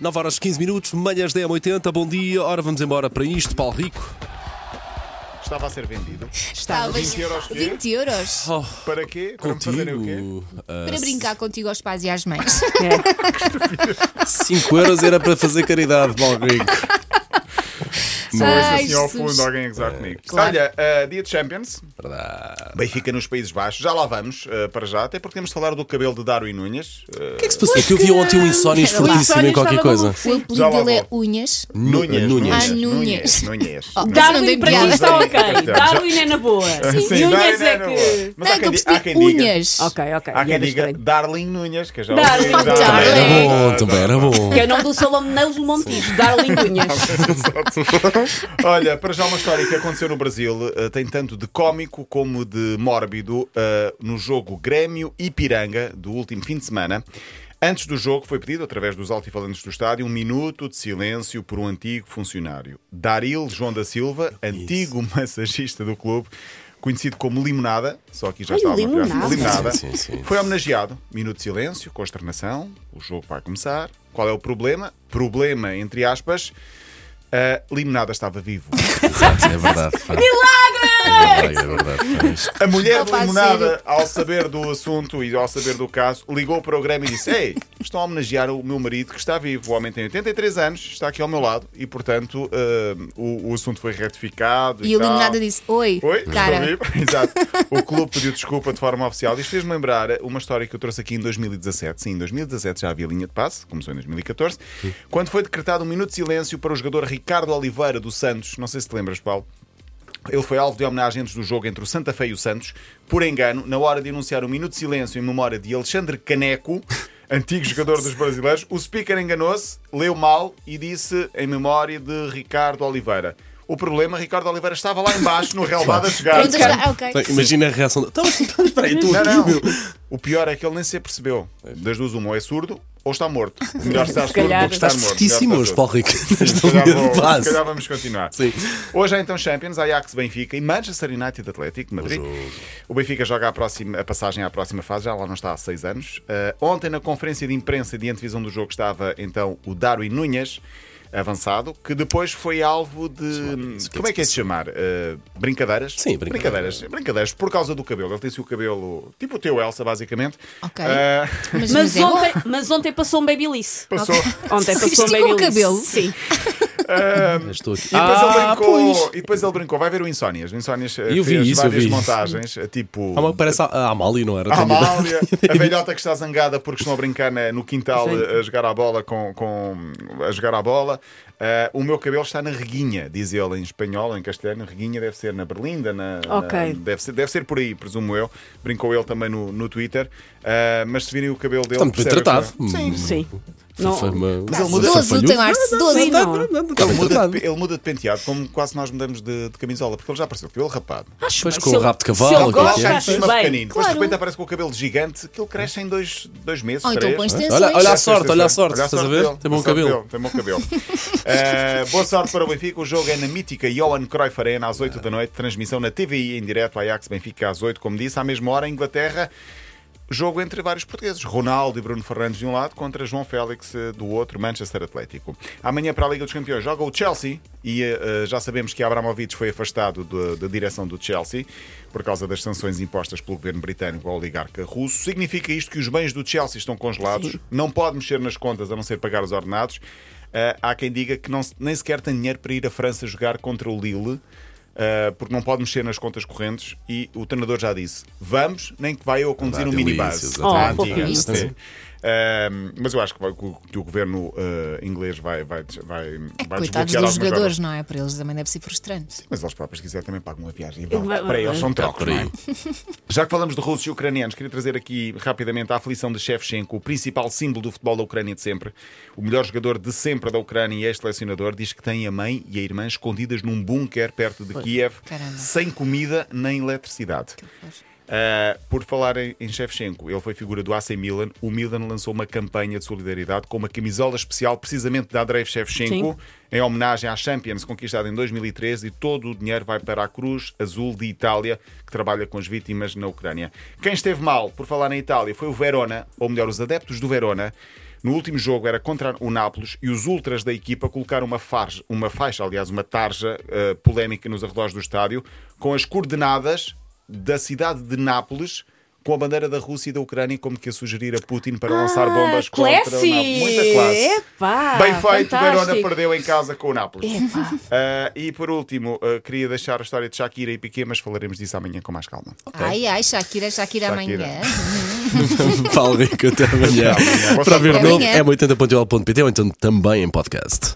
9 horas 15 minutos, manhãs 10 80 bom dia. Ora, vamos embora para isto, Paulo Rico. Estava a ser vendido. Estavas 20 euros quê? 20 euros Oh, Para quê? Para me fazerem o quê? contigo. para brincar contigo aos pais e às mães. 5 euros era para fazer caridade, Paulo Rico. Se Ai, assim ao fundo alguém a gozar comigo. Claro. Olha, uh, dia de Champions, Verdade. Benfica nos Países Baixos, já lá vamos uh, para já, até porque temos de falar do cabelo de Darwin Nunes. Uh, O que é que se passou? Que eu vi ontem um lá. fortíssimo em qualquer coisa. O apelido dele é. Unhas. Nunes. Nunes. Ah, Nunes. Nunes. Oh. Não Darwin para piada. mim está ok. Darwin é na boa. Sim, Darwin é que. Mas Não, há é quem, há diga. unhas. Ok, ok. Há quem diga. Darling Nunes, que já Darling. já- Darling. Era bom, também era bom. Que é o nome do salão de Neus Montijo, Darling Cunhas. Olha, para já uma história que aconteceu no Brasil, eh, tem tanto de cómico como de mórbido eh, no jogo Grêmio e Piranga do último fim de semana. Antes do jogo foi pedido, através dos altifalantes do estádio, um minuto de silêncio por um antigo funcionário. Daril João da Silva, antigo massagista do clube, conhecido como Limonada, só aqui já Ai, piada. Limonada. Limonada. Sim, sim, sim. Foi homenageado. Minuto de silêncio, consternação. O jogo vai começar. Qual é o problema? Problema, entre aspas. A limonada estava vivo. Exato, é verdade. Milagre! É é verdade. A mulher de limonada, ao saber do assunto e ao saber do caso, ligou para o Grêmio e disse: Ei, estão a homenagear o meu marido que está vivo. O homem tem 83 anos, está aqui ao meu lado e, portanto, eh, o, o assunto foi retificado. E, E a tal. Limonada disse: Oi, Oi, cara. estou vivo. Exato. O clube pediu desculpa de forma oficial. Isto fez-me lembrar uma história que eu trouxe aqui em 2017. Sim, em 2017 já havia linha de passe, começou em 2014, quando foi decretado um minuto de silêncio para o jogador Ricardo Oliveira do Santos. Não sei se te lembras, Paulo. Ele foi alvo de homenagem antes do jogo entre o Santa Fe e o Santos. Por engano, na hora de anunciar um minuto de silêncio em memória de Alexandre Caneco, antigo jogador dos brasileiros, o speaker enganou-se, leu mal e disse em memória de Ricardo Oliveira. O problema, Ricardo Oliveira estava lá embaixo no relvado a chegar. Ah, ok. Então, Imagina a reação. de- Então, espera aí, tu Não, não. O pior é que ele nem se apercebeu. Das duas, uma, ou é surdo ou está morto. Melhor estar surdo calhar. do que estar Estás morto. fortíssimo Melhor hoje, estar Paulo Rico. surdo. Nesta Se calhar vou- se calhar vamos continuar. Sim. Hoje há então Champions, Ajax Benfica e Manchester United Atlético de Madrid. O Benfica joga a, próxima, a passagem à próxima fase, já lá não está há seis anos. Uh, ontem, na conferência de imprensa de antevisão do jogo, estava então o Darwin Nunes, avançado, que depois foi alvo de. como é que é de chamar? Uh, brincadeiras? Sim, brincadeiras. brincadeiras. Brincadeiras, por causa do cabelo. Ele tem-se o cabelo tipo o teu, Elsa, basicamente. Ok. Uh, Mas, Mas ontem, mas ontem passou um babyliss. passou. Ontem passou um Esticou o babyliss. cabelo? Sim. Já Estou aqui. E depois, ele Ah, brincou, pois. e depois ele brincou, vai ver o Insónias. O Insónias eh, Eu vi fez isso, eu várias vi. montagens, eh, tipo. Que parece a, a Amália, não era? A Amália, a velhota que está zangada porque estão a brincar na- no quintal a, a jogar a bola com, com a jogar a bola. Eh, o meu cabelo está na reguinha, diz ele em espanhol, em castelhano. Reguinha deve ser na Berlinda, na, Ok. na- deve, ser, deve ser por aí, presumo eu. Brincou ele também no, no Twitter. Eh, mas se virem o cabelo dele, bem percebem tratado. que- Sim, Sim. Não, Não- Mas ele muda- Sedoso, tem ar sedoso. Sim, não. Ele muda, de, penteado, como quase nós mudamos de, de camisola, porque ele já apareceu com o cabelo rapado. Acho Depois com o rabo de cavalo, ele é é? cá em cima pequenino, depois de repente aparece com o cabelo gigante, que ele cresce em dois, dois meses. Ou então extensões. Olha, olha a sorte, olha a sorte. Estás a ver? Tem bom cabelo. Tem bom cabelo. Eh, boa sorte para o Benfica. O jogo é na mítica Johan Cruyff Arena às 8 da noite. Transmissão na TVI em direto. Ajax Benfica às 8, como disse. À mesma hora, Inglaterra. Jogo entre vários portugueses, Ronaldo e Bruno Fernandes de um lado contra João Félix eh, do outro, Manchester Atlético. Amanhã para a Liga dos Campeões joga o Chelsea e eh, já sabemos que Abramovich foi afastado da- da direção do Chelsea por causa das sanções impostas pelo governo britânico ao oligarca russo. Significa isto que os bens do Chelsea estão congelados, não pode mexer nas contas a não ser pagar os ordenados. Eh, há quem diga que não, se- nem sequer tem dinheiro para ir à França jogar contra o Lille. Uh, porque não pode mexer nas contas correntes e o treinador já disse: vamos, nem que vai eu a conduzir um minibus. Oh. Sim. Mas eu acho que, vai- que o, que governo uh, inglês vai, vai, vai, É que vai coitados dos jogadores, verbas. não é? Para eles também deve ser frustrante. Mas eles próprios, se quiserem, também pagam uma viagem. vão. Para eles são trocos, por não é? Já que falamos de russos e ucranianos, queria trazer aqui rapidamente a aflição de Shevchenko, o principal símbolo do futebol da Ucrânia de sempre. O melhor jogador de sempre da Ucrânia e ex-selecionador diz que tem a mãe e a irmã escondidas num bunker perto de Kiev, Caramba. sem comida nem eletricidade. Uh, por falar em, em Shevchenko, ele foi figura do AC Milan. O Milan lançou uma campanha de solidariedade com uma camisola especial, precisamente de Andrei Shevchenko, Sim. em homenagem à Champions conquistada em 2013. E todo o dinheiro vai para a Cruz Azul de Itália, que trabalha com as vítimas na Ucrânia. Quem esteve mal, por falar na Itália, foi o Verona, ou melhor, os adeptos do Verona. No último jogo era contra o Nápoles e os ultras da equipa colocaram uma, farja, uma faixa, aliás, uma tarja eh, polémica nos arredores do estádio com as coordenadas da cidade de Nápoles com a bandeira da Rússia e da Ucrânia como que a sugerir a Putin para lançar bombas contra o Ah, classy! Nápoles. Muita classe. Epá, Bem feito, fantástico. Verona perdeu em casa com o Nápoles. Ah, e por último, ah, queria deixar a história de Shakira e Piqué, mas falaremos disso amanhã com mais calma. Ai, ai, Shakira, Shakira, Shakira. amanhã. Paulo Rico, até amanhã. Até amanhã. Boa Para ver novo é 80.pt ou então também em podcast.